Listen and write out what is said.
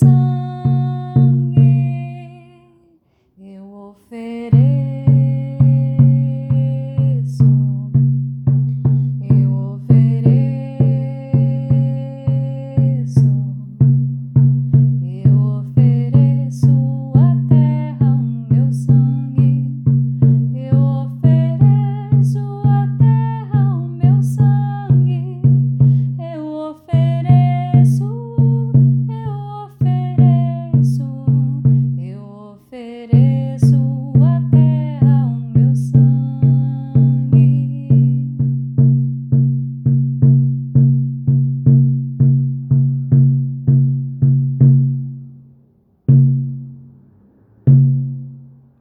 so